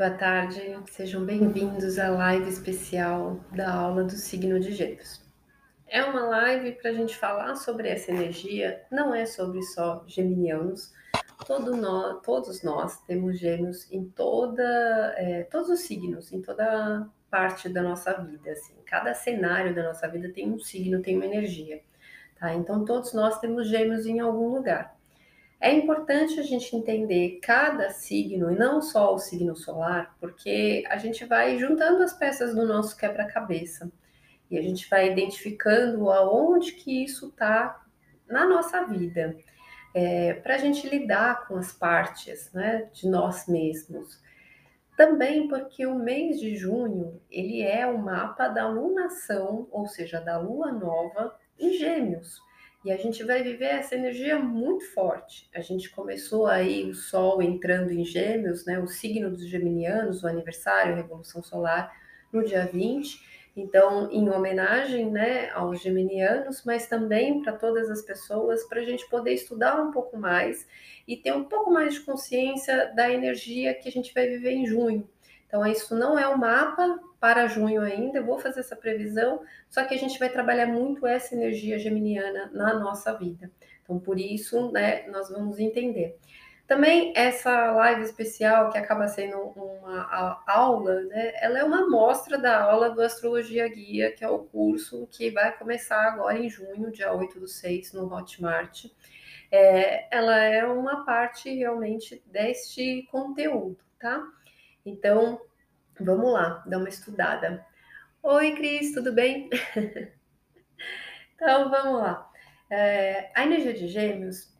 Boa tarde, sejam bem-vindos à live especial da aula do signo de Gêmeos. É uma live para a gente falar sobre essa energia, não é sobre só geminianos, Todo todos nós temos gêmeos em toda, é, todos os signos, em toda parte da nossa vida. Assim. Cada cenário da nossa vida tem um signo, tem uma energia. Tá? Então, todos nós temos gêmeos em algum lugar. É importante a gente entender cada signo, e não só o signo solar, porque a gente vai juntando as peças do nosso quebra-cabeça. E a gente vai identificando aonde que isso está na nossa vida é, para a gente lidar com as partes né, de nós mesmos. Também porque o mês de junho ele é o mapa da lunação, ou seja, da lua nova em Gêmeos. E a gente vai viver essa energia muito forte. A gente começou aí o Sol entrando em Gêmeos, né, o signo dos geminianos, o aniversário, a Revolução Solar, no dia 20. Então, em homenagem né, aos geminianos, mas também para todas as pessoas, para a gente poder estudar um pouco mais e ter um pouco mais de consciência da energia que a gente vai viver em junho. Então, isso não é o um mapa para junho ainda, eu vou fazer essa previsão, só que a gente vai trabalhar muito essa energia geminiana na nossa vida. Então, por isso, né, nós vamos entender. Também essa live especial, que acaba sendo uma aula, né, ela é uma amostra da aula do Astrologia Guia, que é o curso que vai começar agora em junho, dia 8 do 6, no Hotmart. É, ela é uma parte realmente deste conteúdo, tá? Então, vamos lá, dar uma estudada. Oi, Cris, tudo bem? então, vamos lá. É, a energia de Gêmeos,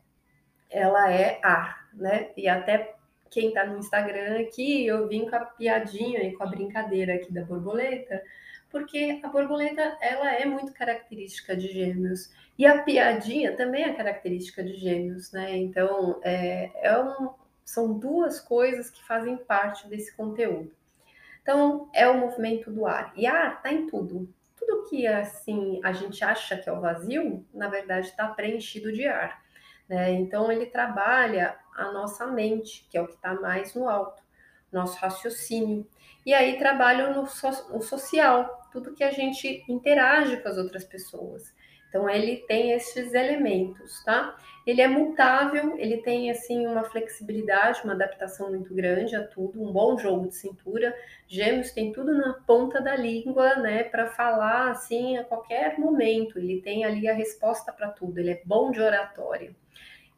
ela é ar, né? E até quem está no Instagram aqui, eu vim com a piadinha e com a brincadeira aqui da borboleta, porque a borboleta ela é muito característica de gêmeos e a piadinha também é característica de gêmeos, né? Então é, é um, são duas coisas que fazem parte desse conteúdo. Então é o movimento do ar e ar está em tudo. Tudo que assim a gente acha que é o vazio, na verdade está preenchido de ar. Né? Então ele trabalha a nossa mente, que é o que está mais no alto, nosso raciocínio. E aí trabalho no, so, no social, tudo que a gente interage com as outras pessoas. Então ele tem esses elementos, tá? Ele é mutável, ele tem assim uma flexibilidade, uma adaptação muito grande a tudo, um bom jogo de cintura. Gêmeos tem tudo na ponta da língua, né, para falar assim a qualquer momento. Ele tem ali a resposta para tudo. Ele é bom de oratória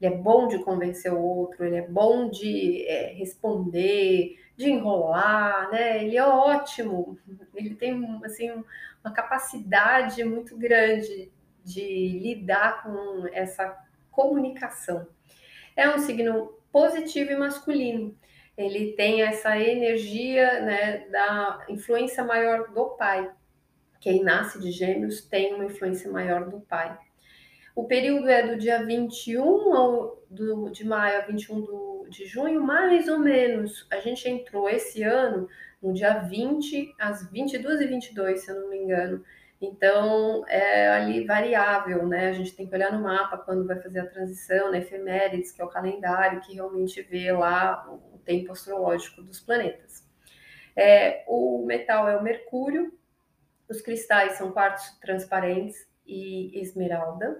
ele é bom de convencer o outro, ele é bom de é, responder, de enrolar, né? Ele é ótimo, ele tem assim uma capacidade muito grande de lidar com essa comunicação. É um signo positivo e masculino. Ele tem essa energia né, da influência maior do pai. Quem nasce de gêmeos tem uma influência maior do pai. O período é do dia 21 ao, do, de maio a 21 do, de junho, mais ou menos. A gente entrou esse ano no dia 20 às 22 e 22, se eu não me engano. Então, é ali variável, né? A gente tem que olhar no mapa quando vai fazer a transição, né? Efemérides, que é o calendário que realmente vê lá o tempo astrológico dos planetas. É, o metal é o mercúrio, os cristais são quartos transparentes e esmeralda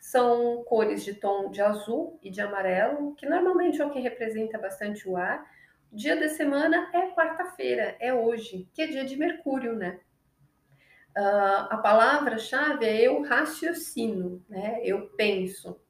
são cores de tom de azul e de amarelo, que normalmente é o que representa bastante o ar. Dia da semana é quarta-feira, é hoje, que é dia de Mercúrio, né? Uh, a palavra-chave é eu raciocino, né? Eu penso.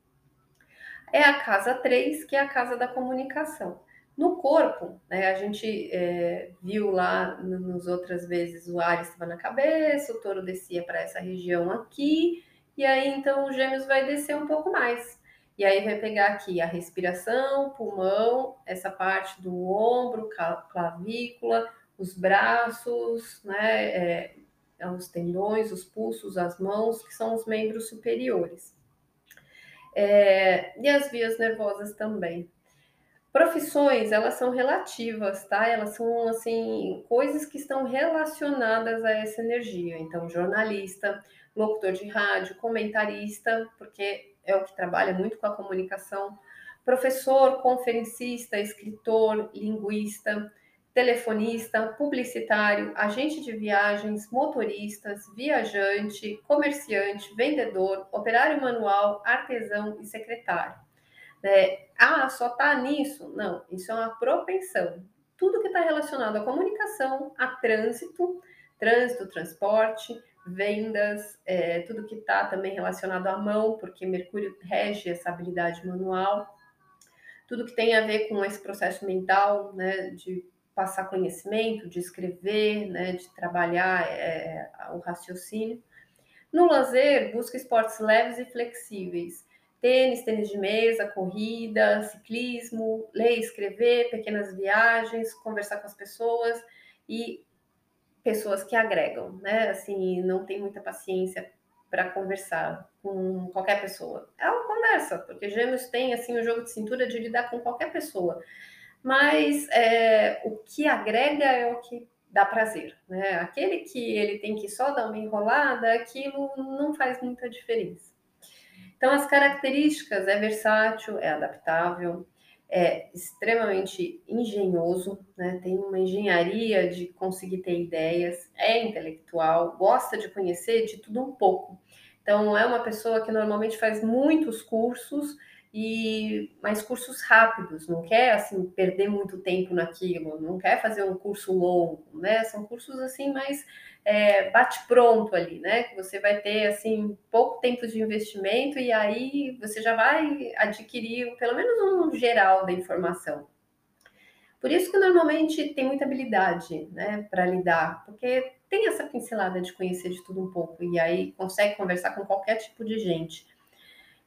É a casa 3, que é a casa da comunicação. No corpo, né, a gente é, viu lá nas outras vezes o ar estava na cabeça, o touro descia para essa região aqui, e aí, então, o gêmeos vai descer um pouco mais. E aí vai pegar aqui a respiração, pulmão, essa parte do ombro, clavícula, os braços, né, é, os tendões, os pulsos, as mãos, que são os membros superiores. É, e as vias nervosas também. Profissões, elas são relativas, tá? Elas são, assim, coisas que estão relacionadas a essa energia. Então, jornalista, locutor de rádio, comentarista, porque é o que trabalha muito com a comunicação, professor, conferencista, escritor, linguista, telefonista, publicitário, agente de viagens, motoristas, viajante, comerciante, vendedor, operário manual, artesão e secretário. É, ah, só está nisso? Não, isso é uma propensão. Tudo que está relacionado à comunicação, a trânsito, trânsito, transporte, vendas, é, tudo que está também relacionado à mão, porque Mercúrio rege essa habilidade manual, tudo que tem a ver com esse processo mental, né, de passar conhecimento, de escrever, né, de trabalhar é, o raciocínio. No lazer, busca esportes leves e flexíveis. Tênis, tênis de mesa, corrida, ciclismo, ler, escrever, pequenas viagens, conversar com as pessoas e pessoas que agregam, né? Assim, não tem muita paciência para conversar com qualquer pessoa. Ela conversa, porque Gêmeos tem assim o jogo de cintura de lidar com qualquer pessoa mas é, o que agrega é o que dá prazer, né? Aquele que ele tem que só dar uma enrolada, aquilo não faz muita diferença. Então, as características é versátil, é adaptável, é extremamente engenhoso, né? tem uma engenharia de conseguir ter ideias, é intelectual, gosta de conhecer de tudo um pouco. Então, é uma pessoa que normalmente faz muitos cursos e mais cursos rápidos, não quer assim perder muito tempo naquilo, não quer fazer um curso longo, né? São cursos assim mais é, bate pronto ali, né? Que você vai ter assim pouco tempo de investimento e aí você já vai adquirir pelo menos um geral da informação. Por isso que normalmente tem muita habilidade, né, para lidar, porque tem essa pincelada de conhecer de tudo um pouco e aí consegue conversar com qualquer tipo de gente.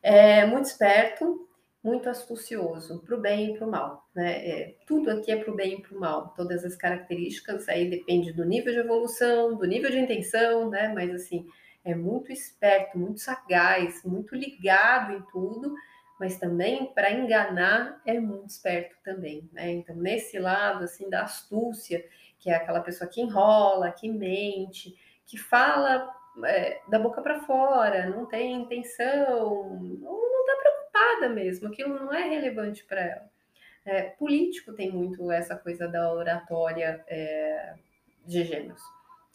É muito esperto, muito astucioso, para o bem e para o mal. Né? É, tudo aqui é para o bem e para o mal. Todas as características aí depende do nível de evolução, do nível de intenção, né? Mas assim, é muito esperto, muito sagaz, muito ligado em tudo, mas também para enganar é muito esperto também, né? Então, nesse lado assim da astúcia, que é aquela pessoa que enrola, que mente, que fala é, da boca para fora, não tem intenção, não está preocupada mesmo, aquilo não é relevante para ela. É, político tem muito essa coisa da oratória é, de gêmeos.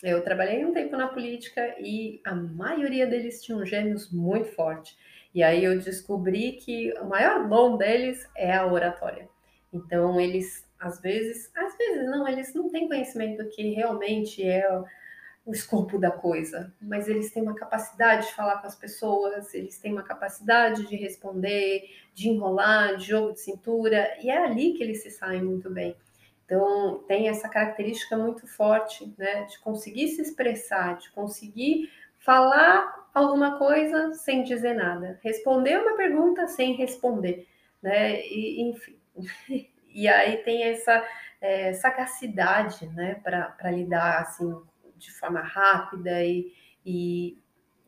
Eu trabalhei um tempo na política e a maioria deles tinham gêmeos muito forte. E aí eu descobri que o maior dom deles é a oratória. Então eles, às vezes, às vezes não, eles não têm conhecimento do que realmente é o escopo da coisa, mas eles têm uma capacidade de falar com as pessoas, eles têm uma capacidade de responder, de enrolar, de jogo de cintura, e é ali que eles se saem muito bem. Então, tem essa característica muito forte, né, de conseguir se expressar, de conseguir falar alguma coisa sem dizer nada, responder uma pergunta sem responder, né, e, enfim. E aí tem essa é, sagacidade, né, para lidar, assim, de forma rápida e, e,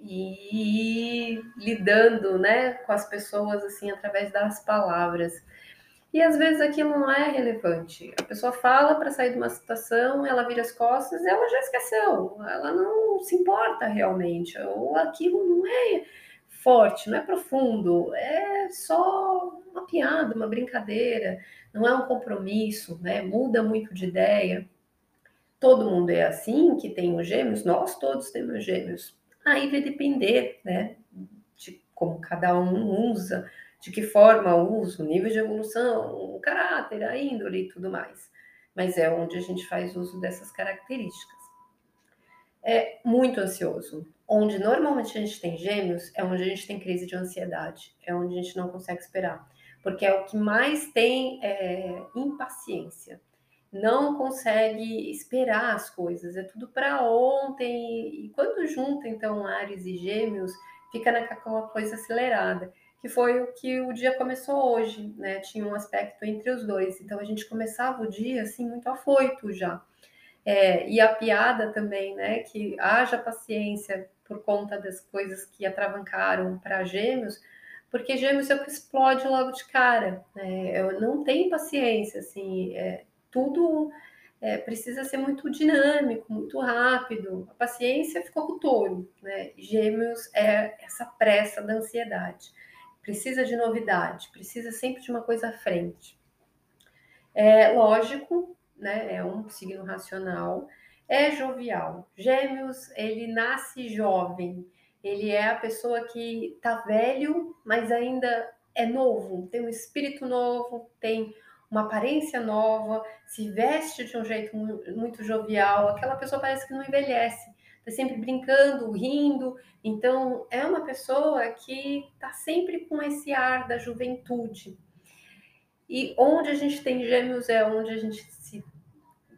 e lidando né, com as pessoas assim através das palavras. E às vezes aquilo não é relevante. A pessoa fala para sair de uma situação, ela vira as costas ela já esqueceu. Ela não se importa realmente. Ou aquilo não é forte, não é profundo, é só uma piada, uma brincadeira, não é um compromisso, né? Muda muito de ideia todo mundo é assim, que tem os gêmeos, nós todos temos gêmeos. Aí vai depender, né, de como cada um usa, de que forma usa, o nível de evolução, o caráter, a índole e tudo mais. Mas é onde a gente faz uso dessas características. É muito ansioso. Onde normalmente a gente tem gêmeos é onde a gente tem crise de ansiedade, é onde a gente não consegue esperar, porque é o que mais tem é, impaciência não consegue esperar as coisas, é tudo para ontem. E quando junta então Ares e Gêmeos, fica naquela coisa acelerada, que foi o que o dia começou hoje, né? Tinha um aspecto entre os dois, então a gente começava o dia assim muito afoito já. É, e a piada também, né? Que haja paciência por conta das coisas que atravancaram para Gêmeos, porque Gêmeos é o que explode logo de cara. Né? Eu não tenho paciência, assim. É, tudo é, precisa ser muito dinâmico, muito rápido. A paciência ficou com o touro, né? Gêmeos é essa pressa da ansiedade. Precisa de novidade, precisa sempre de uma coisa à frente. É lógico, né? É um signo racional, é jovial. Gêmeos, ele nasce jovem. Ele é a pessoa que tá velho, mas ainda é novo, tem um espírito novo, tem uma aparência nova, se veste de um jeito muito jovial, aquela pessoa parece que não envelhece, está sempre brincando, rindo. Então, é uma pessoa que está sempre com esse ar da juventude. E onde a gente tem gêmeos é onde a gente se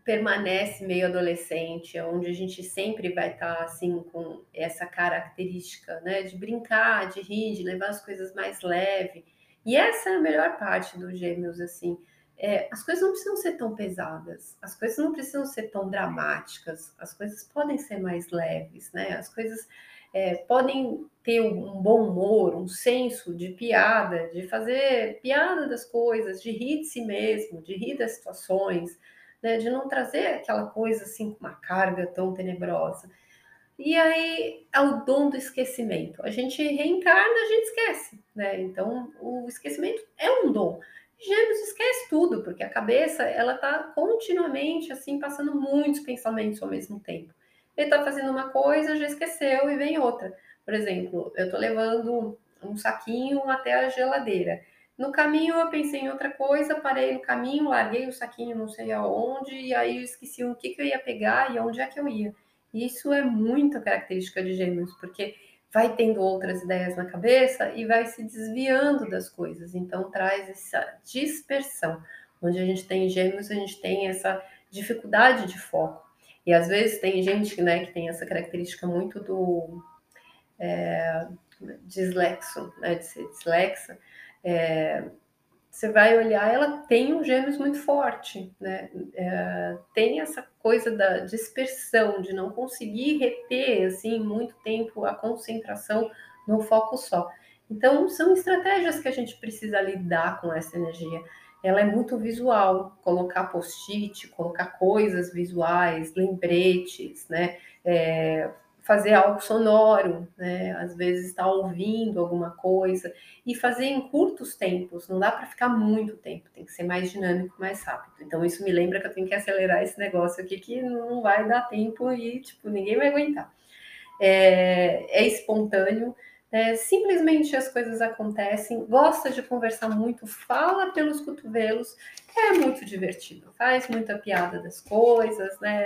permanece meio adolescente, é onde a gente sempre vai estar tá, assim com essa característica, né, de brincar, de rir, de levar as coisas mais leve. E essa é a melhor parte dos gêmeos, assim, é, as coisas não precisam ser tão pesadas, as coisas não precisam ser tão dramáticas, as coisas podem ser mais leves, né? As coisas é, podem ter um bom humor, um senso de piada, de fazer piada das coisas, de rir de si mesmo, de rir das situações, né? De não trazer aquela coisa assim com uma carga tão tenebrosa. E aí é o dom do esquecimento. A gente reencarna, a gente esquece, né? Então o esquecimento é um dom. Gêmeos esquece tudo, porque a cabeça ela tá continuamente assim passando muitos pensamentos ao mesmo tempo. Ele tá fazendo uma coisa, já esqueceu e vem outra. Por exemplo, eu tô levando um saquinho até a geladeira. No caminho eu pensei em outra coisa, parei no caminho, larguei o saquinho não sei aonde, e aí eu esqueci o que, que eu ia pegar e aonde é que eu ia. Isso é muito característica de gêmeos, porque vai tendo outras ideias na cabeça e vai se desviando das coisas. Então traz essa dispersão. Onde a gente tem gêmeos, a gente tem essa dificuldade de foco. E às vezes tem gente né, que tem essa característica muito do é, dislexo, né, de ser dislexa. É, você vai olhar, ela tem um gêmeos muito forte, né? É, tem essa coisa da dispersão, de não conseguir reter, assim, muito tempo a concentração no foco só. Então, são estratégias que a gente precisa lidar com essa energia. Ela é muito visual, colocar post-it, colocar coisas visuais, lembretes, né? É, fazer algo sonoro, né? Às vezes estar ouvindo alguma coisa e fazer em curtos tempos, não dá para ficar muito tempo, tem que ser mais dinâmico, mais rápido. Então isso me lembra que eu tenho que acelerar esse negócio aqui que não vai dar tempo e tipo ninguém vai aguentar. É, é espontâneo, é, simplesmente as coisas acontecem, gosta de conversar muito, fala pelos cotovelos, é muito divertido, faz muita piada das coisas, né?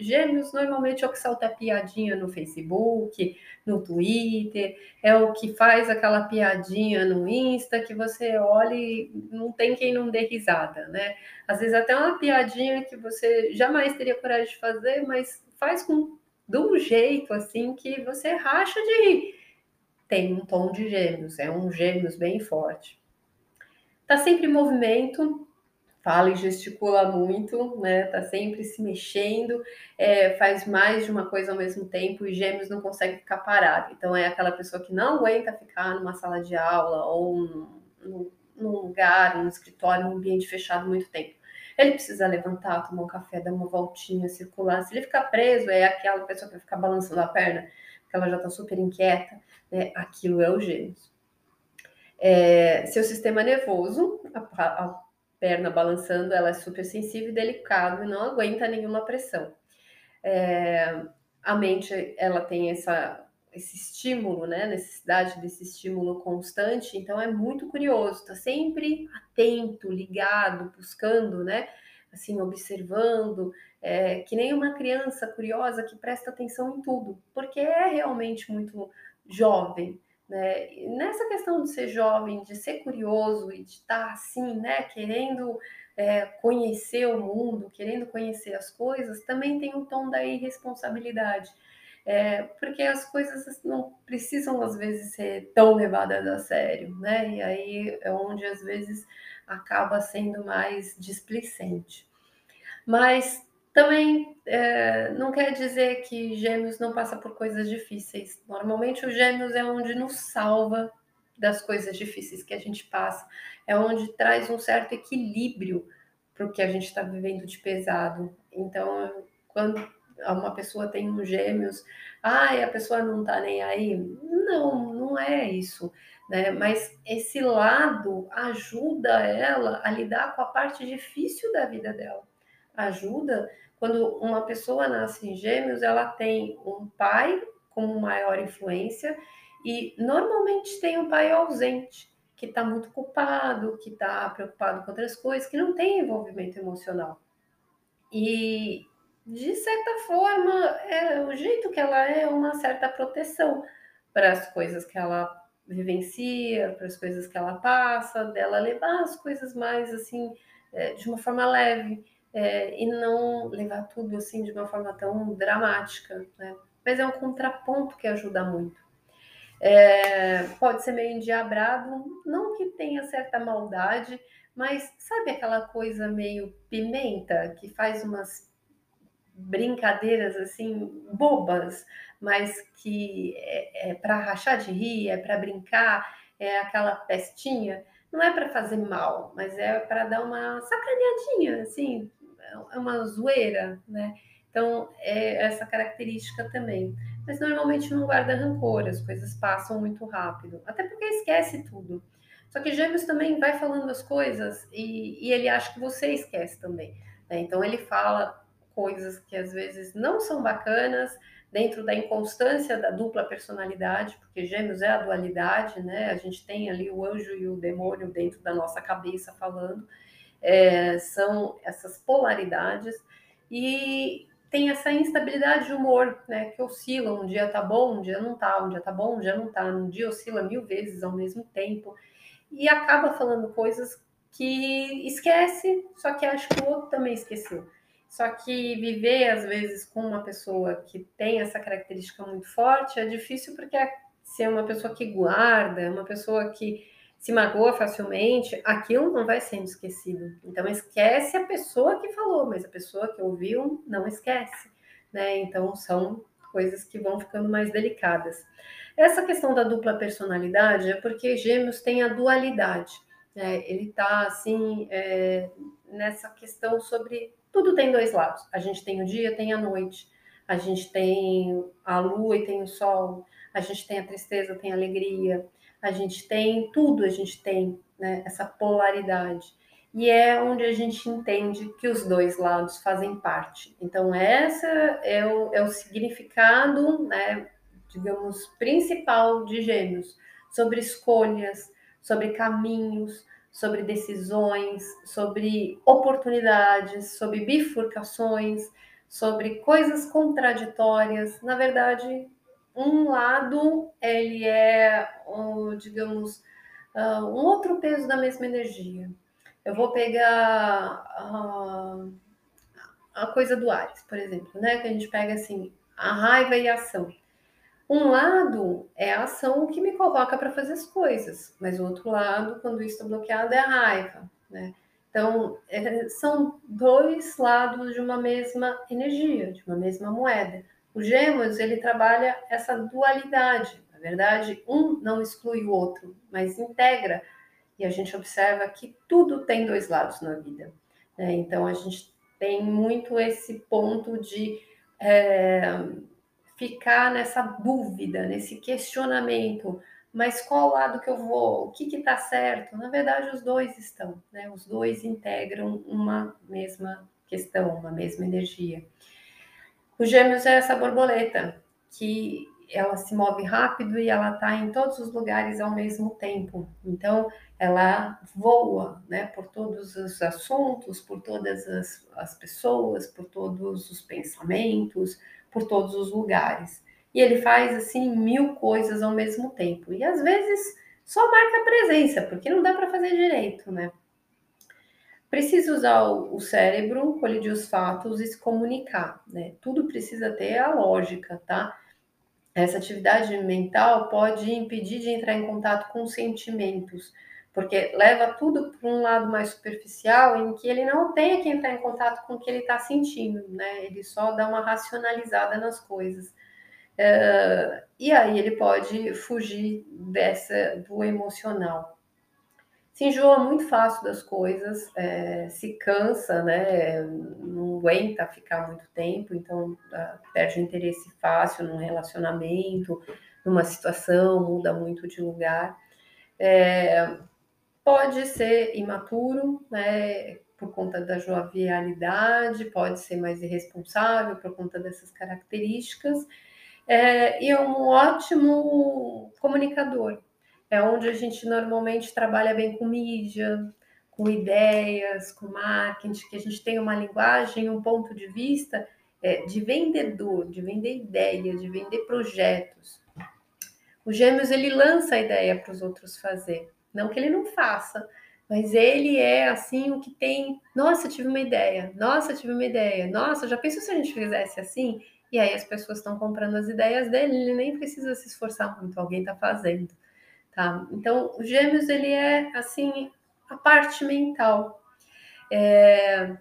Gêmeos normalmente é o que salta piadinha no Facebook, no Twitter, é o que faz aquela piadinha no Insta que você olha e não tem quem não dê risada, né? Às vezes até uma piadinha que você jamais teria coragem de fazer, mas faz com de um jeito assim que você racha de rir tem um tom de gêmeos, é um gêmeos bem forte. Tá sempre em movimento, fala e gesticula muito, né? Tá sempre se mexendo, é, faz mais de uma coisa ao mesmo tempo e gêmeos não consegue ficar parado. Então é aquela pessoa que não aguenta ficar numa sala de aula ou num, num lugar, num escritório, num ambiente fechado muito tempo. Ele precisa levantar, tomar um café, dar uma voltinha, circular. Se ele ficar preso, é aquela pessoa que vai ficar balançando a perna, porque ela já está super inquieta né? Aquilo é o gêmeos. É, seu sistema nervoso, a, a, perna balançando, ela é super sensível e delicado e não aguenta nenhuma pressão. É, a mente, ela tem essa, esse estímulo, né? Necessidade desse estímulo constante, então é muito curioso, tá sempre atento, ligado, buscando, né? Assim, observando, é, que nem uma criança curiosa que presta atenção em tudo, porque é realmente muito jovem, né? E nessa questão de ser jovem, de ser curioso e de estar assim, né, querendo é, conhecer o mundo, querendo conhecer as coisas, também tem um tom da irresponsabilidade. É, porque as coisas não precisam às vezes ser tão levadas a sério, né? E aí é onde às vezes acaba sendo mais displicente. Mas também é, não quer dizer que Gêmeos não passa por coisas difíceis. Normalmente o Gêmeos é onde nos salva das coisas difíceis que a gente passa, é onde traz um certo equilíbrio para o que a gente está vivendo de pesado. Então, quando uma pessoa tem um Gêmeos, ai, a pessoa não está nem aí. Não, não é isso. Né? Mas esse lado ajuda ela a lidar com a parte difícil da vida dela ajuda quando uma pessoa nasce em Gêmeos, ela tem um pai como maior influência e normalmente tem um pai ausente, que está muito culpado, que está preocupado com outras coisas, que não tem envolvimento emocional. E de certa forma, é, o jeito que ela é, é uma certa proteção para as coisas que ela vivencia, para as coisas que ela passa, dela levar as coisas mais assim, é, de uma forma leve, é, e não levar tudo assim de uma forma tão dramática, né? Mas é um contraponto que ajuda muito. É, pode ser meio endiabrado, não que tenha certa maldade, mas sabe aquela coisa meio pimenta que faz umas brincadeiras assim bobas, mas que é, é para rachar de rir, é para brincar, é aquela pestinha. Não é para fazer mal, mas é para dar uma sacaneadinha, assim, é uma zoeira, né? Então, é essa característica também. Mas normalmente não guarda rancor, as coisas passam muito rápido, até porque esquece tudo. Só que Gêmeos também vai falando as coisas e, e ele acha que você esquece também. Né? Então, ele fala coisas que às vezes não são bacanas, dentro da inconstância da dupla personalidade, porque Gêmeos é a dualidade, né? A gente tem ali o anjo e o demônio dentro da nossa cabeça falando, é, são essas polaridades e tem essa instabilidade de humor, né? Que oscila, um dia tá bom, um dia não tá, um dia tá bom, um dia não tá, um dia oscila mil vezes ao mesmo tempo e acaba falando coisas que esquece, só que acho que o outro também esqueceu. Só que viver, às vezes, com uma pessoa que tem essa característica muito forte é difícil porque se é uma pessoa que guarda, uma pessoa que se magoa facilmente, aquilo não vai sendo esquecido. Então, esquece a pessoa que falou, mas a pessoa que ouviu não esquece. Né? Então, são coisas que vão ficando mais delicadas. Essa questão da dupla personalidade é porque Gêmeos tem a dualidade. Né? Ele está, assim, é, nessa questão sobre tudo tem dois lados. A gente tem o dia, tem a noite. A gente tem a lua e tem o sol. A gente tem a tristeza, tem a alegria. A gente tem tudo, a gente tem né, essa polaridade. E é onde a gente entende que os dois lados fazem parte. Então, essa é o, é o significado, né, digamos, principal de Gêmeos, sobre escolhas, sobre caminhos, sobre decisões, sobre oportunidades, sobre bifurcações, sobre coisas contraditórias. Na verdade, um lado ele é, digamos, ah, um outro peso da mesma energia. Eu vou pegar ah, a coisa do Ares, por exemplo, né? Que a gente pega assim a raiva e a ação. Um lado é a ação que me coloca para fazer as coisas, mas o outro lado, quando isso está bloqueado, é a raiva, né? Então, é, são dois lados de uma mesma energia, de uma mesma moeda. O Gêmeos, ele trabalha essa dualidade. Na verdade, um não exclui o outro, mas integra. E a gente observa que tudo tem dois lados na vida. Né? Então, a gente tem muito esse ponto de... É, ficar nessa dúvida, nesse questionamento, mas qual lado que eu vou? O que está certo? Na verdade, os dois estão, né? Os dois integram uma mesma questão, uma mesma energia. O gêmeos é essa borboleta que ela se move rápido e ela está em todos os lugares ao mesmo tempo. Então, ela voa né, por todos os assuntos, por todas as, as pessoas, por todos os pensamentos, por todos os lugares. E ele faz assim mil coisas ao mesmo tempo. E às vezes só marca presença, porque não dá para fazer direito, né? Precisa usar o cérebro, colidir os fatos e se comunicar, né? Tudo precisa ter a lógica, tá? Essa atividade mental pode impedir de entrar em contato com sentimentos, porque leva tudo para um lado mais superficial, em que ele não tem que entrar em contato com o que ele está sentindo, né? Ele só dá uma racionalizada nas coisas. Uh, e aí ele pode fugir dessa do emocional. Se enjoa muito fácil das coisas, é, se cansa, né? Não aguenta ficar muito tempo, então uh, perde o interesse fácil num relacionamento, numa situação, muda muito de lugar. É, pode ser imaturo, né? por conta da jovialidade, pode ser mais irresponsável por conta dessas características, é, e é um ótimo comunicador. É onde a gente normalmente trabalha bem com mídia, com ideias, com marketing, que a gente tem uma linguagem, um ponto de vista é, de vendedor, de vender ideias, de vender projetos. O Gêmeos ele lança a ideia para os outros fazer, não que ele não faça, mas ele é assim o que tem. Nossa, tive uma ideia. Nossa, tive uma ideia. Nossa, já pensou se a gente fizesse assim? E aí as pessoas estão comprando as ideias dele, ele nem precisa se esforçar muito, alguém está fazendo, tá? Então, o Gêmeos ele é assim a parte mental. É...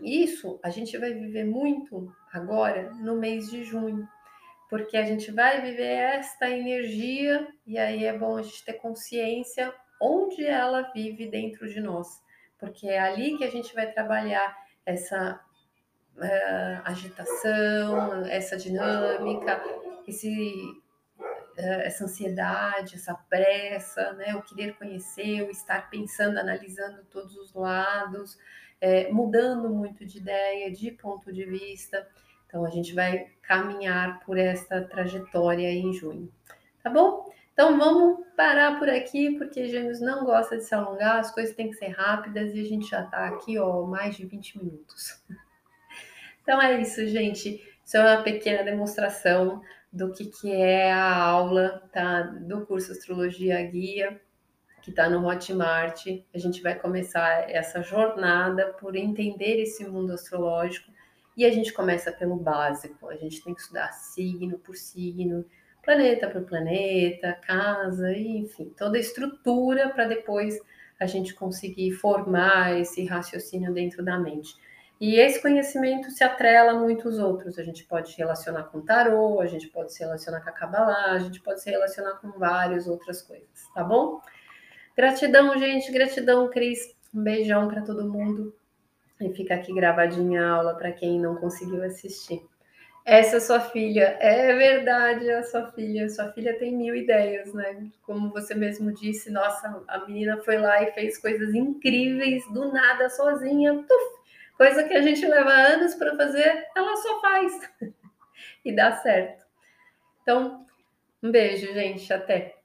Isso a gente vai viver muito agora no mês de junho, porque a gente vai viver esta energia e aí é bom a gente ter consciência onde ela vive dentro de nós, porque é ali que a gente vai trabalhar essa uh, agitação, essa dinâmica, esse, uh, essa ansiedade, essa pressa, né? o querer conhecer, o estar pensando, analisando todos os lados, é, mudando muito de ideia, de ponto de vista. Então, a gente vai caminhar por esta trajetória em junho, tá bom? Então vamos parar por aqui, porque Gêmeos não gosta de se alongar, as coisas têm que ser rápidas e a gente já está aqui, ó, mais de 20 minutos. Então é isso, gente. Isso é uma pequena demonstração do que, que é a aula tá, do curso Astrologia Guia, que está no Hotmart. A gente vai começar essa jornada por entender esse mundo astrológico e a gente começa pelo básico. A gente tem que estudar signo por signo, planeta por planeta, casa, enfim, toda a estrutura para depois a gente conseguir formar esse raciocínio dentro da mente. E esse conhecimento se atrela a muitos outros. A gente pode se relacionar com tarô, a gente pode se relacionar com a Kabbalah, a gente pode se relacionar com várias outras coisas, tá bom? Gratidão, gente, gratidão, Cris. Um beijão para todo mundo. E fica aqui gravadinha a aula para quem não conseguiu assistir. Essa é sua filha. É verdade, a sua filha. Sua filha tem mil ideias, né? Como você mesmo disse, nossa, a menina foi lá e fez coisas incríveis do nada, sozinha. Tuf, coisa que a gente leva anos para fazer, ela só faz. e dá certo. Então, um beijo, gente. Até.